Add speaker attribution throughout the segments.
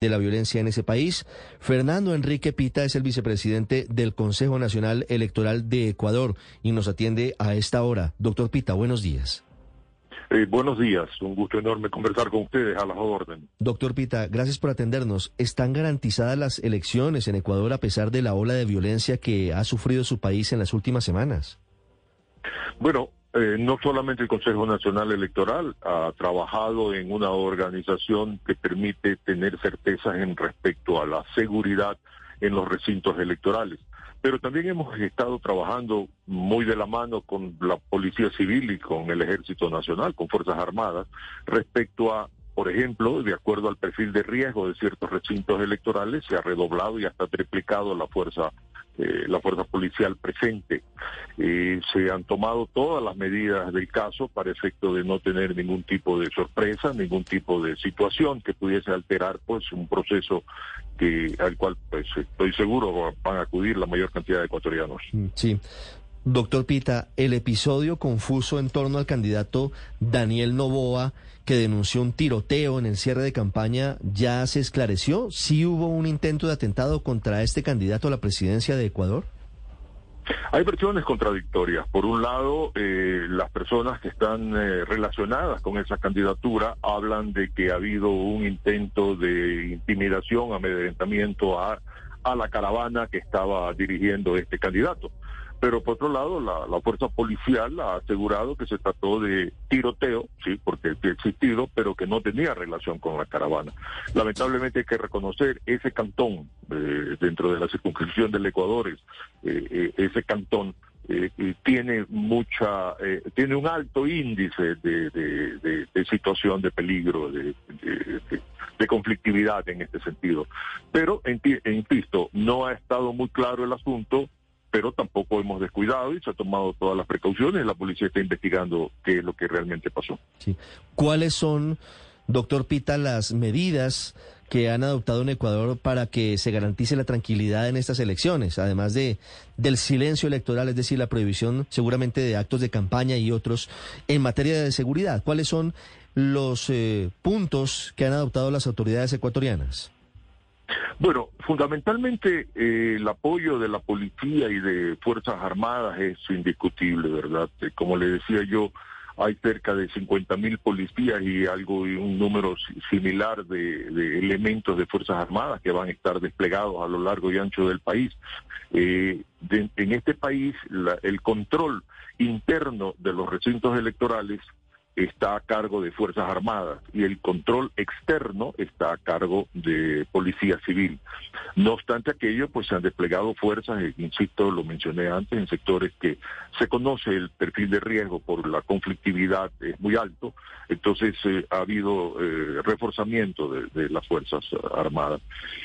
Speaker 1: de la violencia en ese país. Fernando Enrique Pita es el vicepresidente del Consejo Nacional Electoral de Ecuador y nos atiende a esta hora. Doctor Pita, buenos días.
Speaker 2: Eh, buenos días, un gusto enorme conversar con ustedes a las órdenes.
Speaker 1: Doctor Pita, gracias por atendernos. ¿Están garantizadas las elecciones en Ecuador a pesar de la ola de violencia que ha sufrido su país en las últimas semanas?
Speaker 2: Bueno, eh, no solamente el Consejo Nacional Electoral ha trabajado en una organización que permite tener certezas en respecto a la seguridad en los recintos electorales, pero también hemos estado trabajando muy de la mano con la Policía Civil y con el Ejército Nacional, con Fuerzas Armadas, respecto a por ejemplo, de acuerdo al perfil de riesgo de ciertos recintos electorales, se ha redoblado y hasta triplicado la fuerza eh, la fuerza policial presente. Eh, se han tomado todas las medidas del caso para efecto de no tener ningún tipo de sorpresa, ningún tipo de situación que pudiese alterar pues un proceso que al cual pues estoy seguro van a acudir la mayor cantidad de ecuatorianos.
Speaker 1: Mm, sí. Doctor Pita, el episodio confuso en torno al candidato Daniel Novoa, que denunció un tiroteo en el cierre de campaña, ¿ya se esclareció? ¿Sí hubo un intento de atentado contra este candidato a la presidencia de Ecuador?
Speaker 2: Hay versiones contradictorias. Por un lado, eh, las personas que están eh, relacionadas con esa candidatura hablan de que ha habido un intento de intimidación, amedrentamiento a, a la caravana que estaba dirigiendo este candidato. Pero por otro lado, la, fuerza policial ha asegurado que se trató de tiroteo, sí, porque ha existido, pero que no tenía relación con la caravana. Lamentablemente hay que reconocer ese cantón eh, dentro de la circunscripción del Ecuador, eh, eh, ese cantón tiene mucha, tiene un alto índice de, situación de peligro, de, de conflictividad en este sentido. Pero, insisto, no ha estado muy claro el asunto pero tampoco hemos descuidado y se han tomado todas las precauciones. La policía está investigando qué es lo que realmente pasó.
Speaker 1: Sí. ¿Cuáles son, doctor Pita, las medidas que han adoptado en Ecuador para que se garantice la tranquilidad en estas elecciones, además de del silencio electoral, es decir, la prohibición seguramente de actos de campaña y otros en materia de seguridad? ¿Cuáles son los eh, puntos que han adoptado las autoridades ecuatorianas?
Speaker 2: Bueno, fundamentalmente eh, el apoyo de la policía y de Fuerzas Armadas es indiscutible, ¿verdad? Eh, como le decía yo, hay cerca de 50 mil policías y algo un número similar de, elementos de Fuerzas Armadas que van a estar desplegados a lo largo y ancho del país. Eh, en este país, el control interno de los recintos electorales está a cargo de Fuerzas Armadas y el control externo está a cargo de Policía Civil. No obstante aquello, pues se han desplegado fuerzas, eh, insisto, lo mencioné antes, en sectores que se conoce el perfil de riesgo por la conflictividad es muy alto, entonces eh, ha habido eh, reforzamiento de, las Fuerzas Armadas.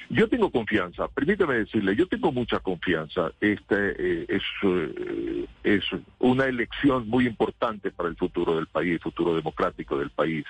Speaker 2: Yo tengo confianza, permítame decirle, yo tengo mucha confianza. Este es, es una elección muy importante para el futuro del país, el futuro democrático del país.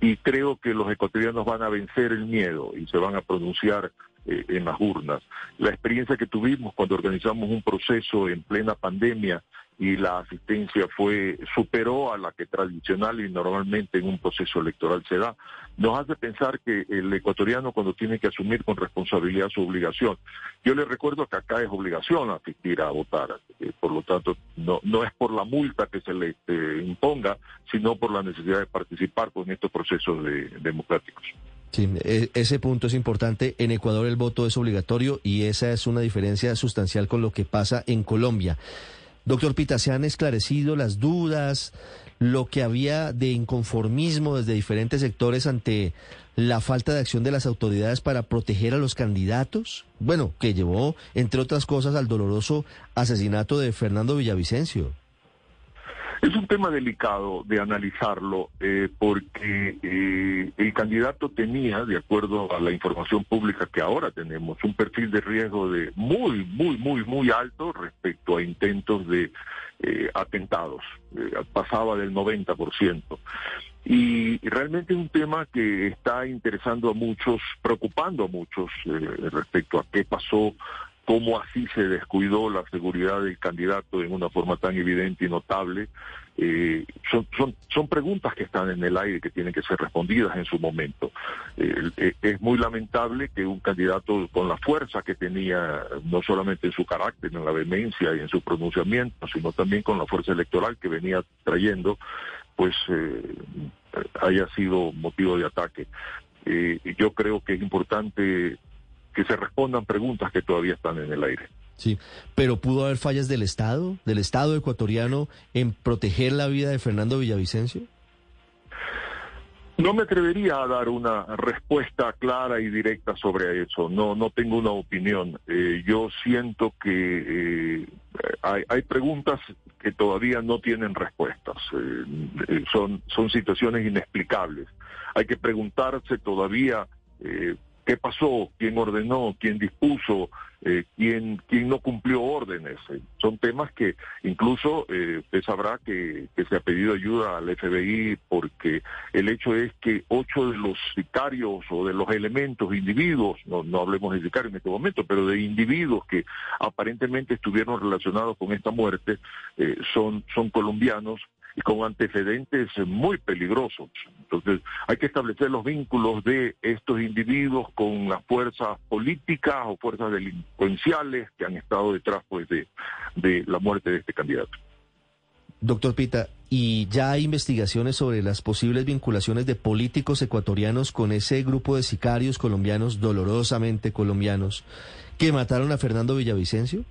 Speaker 2: Y creo que los ecuatorianos van a vencer el miedo y se van a pronunciar eh, en las urnas. La experiencia que tuvimos cuando organizamos un proceso en plena pandemia y la asistencia fue superó a la que tradicional y normalmente en un proceso electoral se da, nos hace pensar que el ecuatoriano cuando tiene que asumir con responsabilidad su obligación, yo le recuerdo que acá es obligación asistir a votar, eh, por lo tanto no, no es por la multa que se le eh, imponga, sino por la necesidad de participar con estos procesos democráticos.
Speaker 1: Sí, e, ese punto es importante. En Ecuador el voto es obligatorio y esa es una diferencia sustancial con lo que pasa en Colombia. Doctor Pita, ¿se han esclarecido las dudas, lo que había de inconformismo desde diferentes sectores ante la falta de acción de las autoridades para proteger a los candidatos? Bueno, que llevó, entre otras cosas, al doloroso asesinato de Fernando Villavicencio.
Speaker 2: Es un tema delicado de analizarlo eh, porque eh, el candidato tenía, de acuerdo a la información pública que ahora tenemos, un perfil de riesgo de muy, muy, muy, muy alto respecto a intentos de eh, atentados. pasaba del 90%. Y realmente es un tema que está interesando a muchos, preocupando a muchos respecto a qué pasó cómo así se descuidó la seguridad del candidato en una forma tan evidente y notable. Eh, son, son, son preguntas que están en el aire que tienen que ser respondidas en su momento. Eh, es muy lamentable que un candidato con la fuerza que tenía, no solamente en su carácter, en la vehemencia y en su pronunciamiento, sino también con la fuerza electoral que venía trayendo, pues eh, haya sido motivo de ataque. yo creo que es importante que se respondan preguntas que todavía están en el aire.
Speaker 1: Sí, pero pudo haber fallas del Estado, del Estado ecuatoriano, en proteger la vida de Fernando Villavicencio.
Speaker 2: No me atrevería a dar una respuesta clara y directa sobre eso. No, no tengo una opinión. Eh, yo siento que eh, hay, hay, preguntas que todavía no tienen respuestas. Eh, son, son situaciones inexplicables. Hay que preguntarse todavía qué pasó, quién ordenó, quién dispuso, eh, quién, quién no cumplió órdenes. Eh, son temas que incluso eh, usted sabrá que, se ha pedido ayuda al FBI porque el hecho es que ocho de los sicarios o de los elementos, individuos, no, no hablemos de sicarios en este momento, pero de individuos que aparentemente estuvieron relacionados con esta muerte, son, son colombianos con antecedentes muy peligrosos. Entonces, hay que establecer los vínculos de estos individuos con las fuerzas políticas o fuerzas delincuenciales que han estado detrás pues, de, de la muerte de este candidato.
Speaker 1: Doctor Pita, ¿y ya hay investigaciones sobre las posibles vinculaciones de políticos ecuatorianos con ese grupo de sicarios colombianos, dolorosamente colombianos, que mataron a Fernando Villavicencio?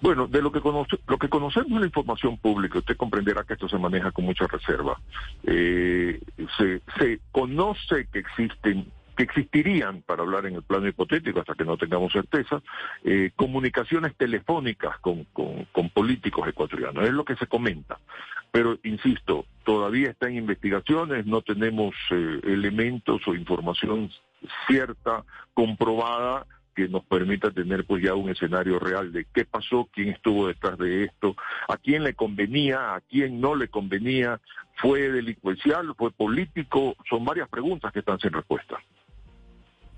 Speaker 2: Bueno, de lo que, conoce, lo que conocemos en la información pública, usted comprenderá que esto se maneja con mucha reserva. Eh, se, conoce que existen que existirían, para hablar en el plano hipotético hasta que no tengamos certeza, eh, comunicaciones telefónicas con, con, políticos ecuatorianos. Es lo que se comenta. Pero, insisto, todavía está en investigaciones, no tenemos eh, elementos o información cierta, comprobada que nos permita tener pues ya un escenario real de qué pasó, quién estuvo detrás de esto, a quién le convenía, a quién no le convenía, fue delincuencial, fue político, son varias preguntas que están sin respuesta.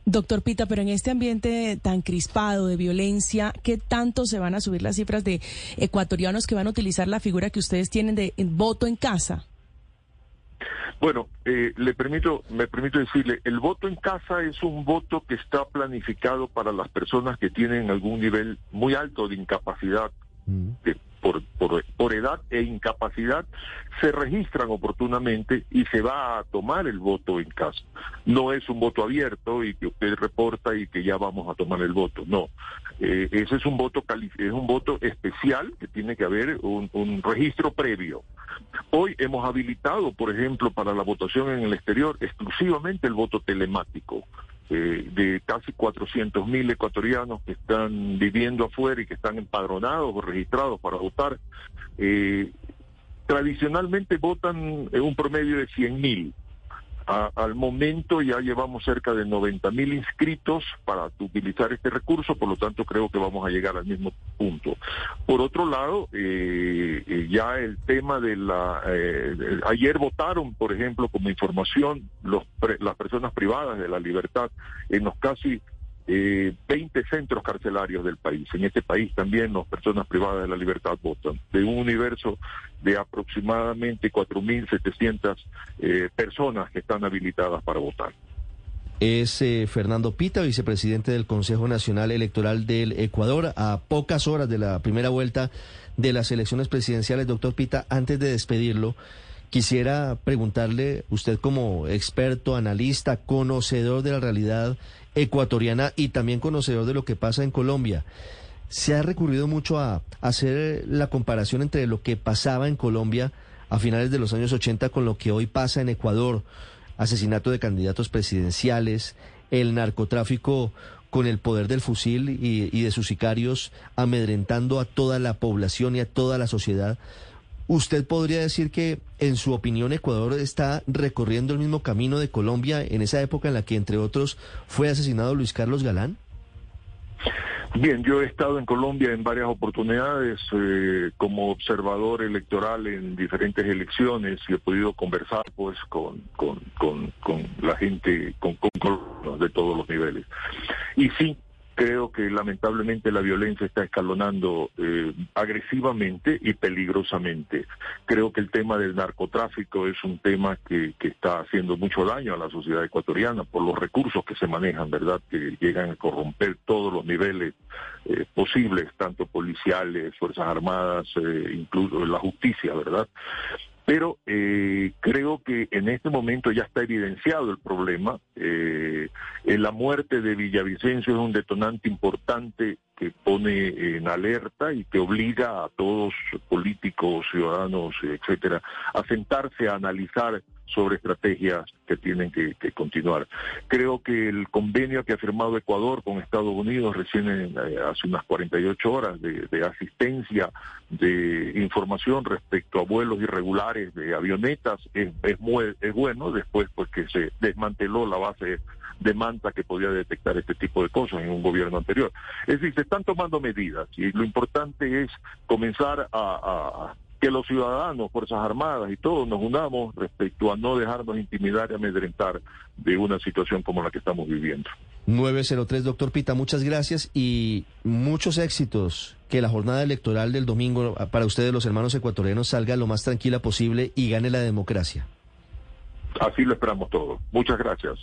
Speaker 3: Doctor Pita, pero en este ambiente tan crispado de violencia, ¿qué tanto se van a subir las cifras de ecuatorianos que van a utilizar la figura que ustedes tienen de voto en casa?
Speaker 2: Bueno, eh, le permito, me permito decirle, el voto en casa es un voto que está planificado para las personas que tienen algún nivel muy alto de incapacidad, mm. Por, por, edad e incapacidad, se registran oportunamente y se va a tomar el voto en casa. No es un voto abierto y que usted reporta y que ya vamos a tomar el voto, no. Eh, ese es un voto es un voto especial que tiene que haber un registro previo. Hoy hemos habilitado, por ejemplo, para la votación en el exterior exclusivamente el voto telemático. Eh, de casi 400 mil ecuatorianos que están viviendo afuera y que están empadronados o registrados para votar, eh, tradicionalmente votan en un promedio de 100 mil al momento ya llevamos cerca de 90 mil inscritos para utilizar este recurso, por lo tanto creo que vamos a llegar al mismo punto. Por otro lado, eh, eh, ya el tema de la... Eh, ayer votaron, por ejemplo, como información los, las personas privadas de la libertad en los casi eh, 20 centros carcelarios del país. En este país también las personas privadas de la libertad votan. De un universo de aproximadamente 4.700 eh, personas que están habilitadas para votar.
Speaker 1: Es eh, Fernando Pita, vicepresidente del Consejo Nacional Electoral del Ecuador, a pocas horas de la primera vuelta de las elecciones presidenciales. Doctor Pita, antes de despedirlo, quisiera preguntarle, usted como experto, analista, conocedor de la realidad ecuatoriana y también conocedor de lo que pasa en Colombia. Se ha recurrido mucho a hacer la comparación entre lo que pasaba en Colombia a finales de los años 80 con lo que hoy pasa en Ecuador. Asesinato de candidatos presidenciales, el narcotráfico con el poder del fusil y, y de sus sicarios amedrentando a toda la población y a toda la sociedad. ¿Usted podría decir que, en su opinión, Ecuador está recorriendo el mismo camino de Colombia en esa época en la que, entre otros, fue asesinado Luis Carlos Galán?
Speaker 2: Bien, yo he estado en Colombia en varias oportunidades eh, como observador electoral en diferentes elecciones y he podido conversar pues con, con, con, con la gente, con, con de todos los niveles. Y sí, Creo que lamentablemente la violencia está escalonando eh, agresivamente y peligrosamente. Creo que el tema del narcotráfico es un tema que, que, está haciendo mucho daño a la sociedad ecuatoriana por los recursos que se manejan, ¿verdad? Que llegan a corromper todos los niveles eh, posibles, tanto policiales, Fuerzas Armadas, eh, incluso la justicia, ¿verdad? Pero eh, creo que en este momento ya está evidenciado el problema. Eh, la muerte de Villavicencio es un detonante importante que pone en alerta y que obliga a todos, políticos, ciudadanos, etcétera, a sentarse a analizar sobre estrategias que tienen que, continuar. Creo que el convenio que ha firmado Ecuador con Estados Unidos recién eh, hace unas 48 horas de, asistencia, de información respecto a vuelos irregulares de avionetas es, es, es bueno, después pues que se desmanteló la base de Manta que podía detectar este tipo de cosas en un gobierno anterior. Es decir, se están tomando medidas y lo importante es comenzar a, que los ciudadanos, Fuerzas Armadas y todos nos unamos respecto a no dejarnos intimidar y amedrentar de una situación como la que estamos viviendo.
Speaker 1: 903, doctor Pita, muchas gracias y muchos éxitos. Que la jornada electoral del domingo para ustedes, los hermanos ecuatorianos, salga lo más tranquila posible y gane la democracia.
Speaker 2: Así lo esperamos todos. Muchas gracias.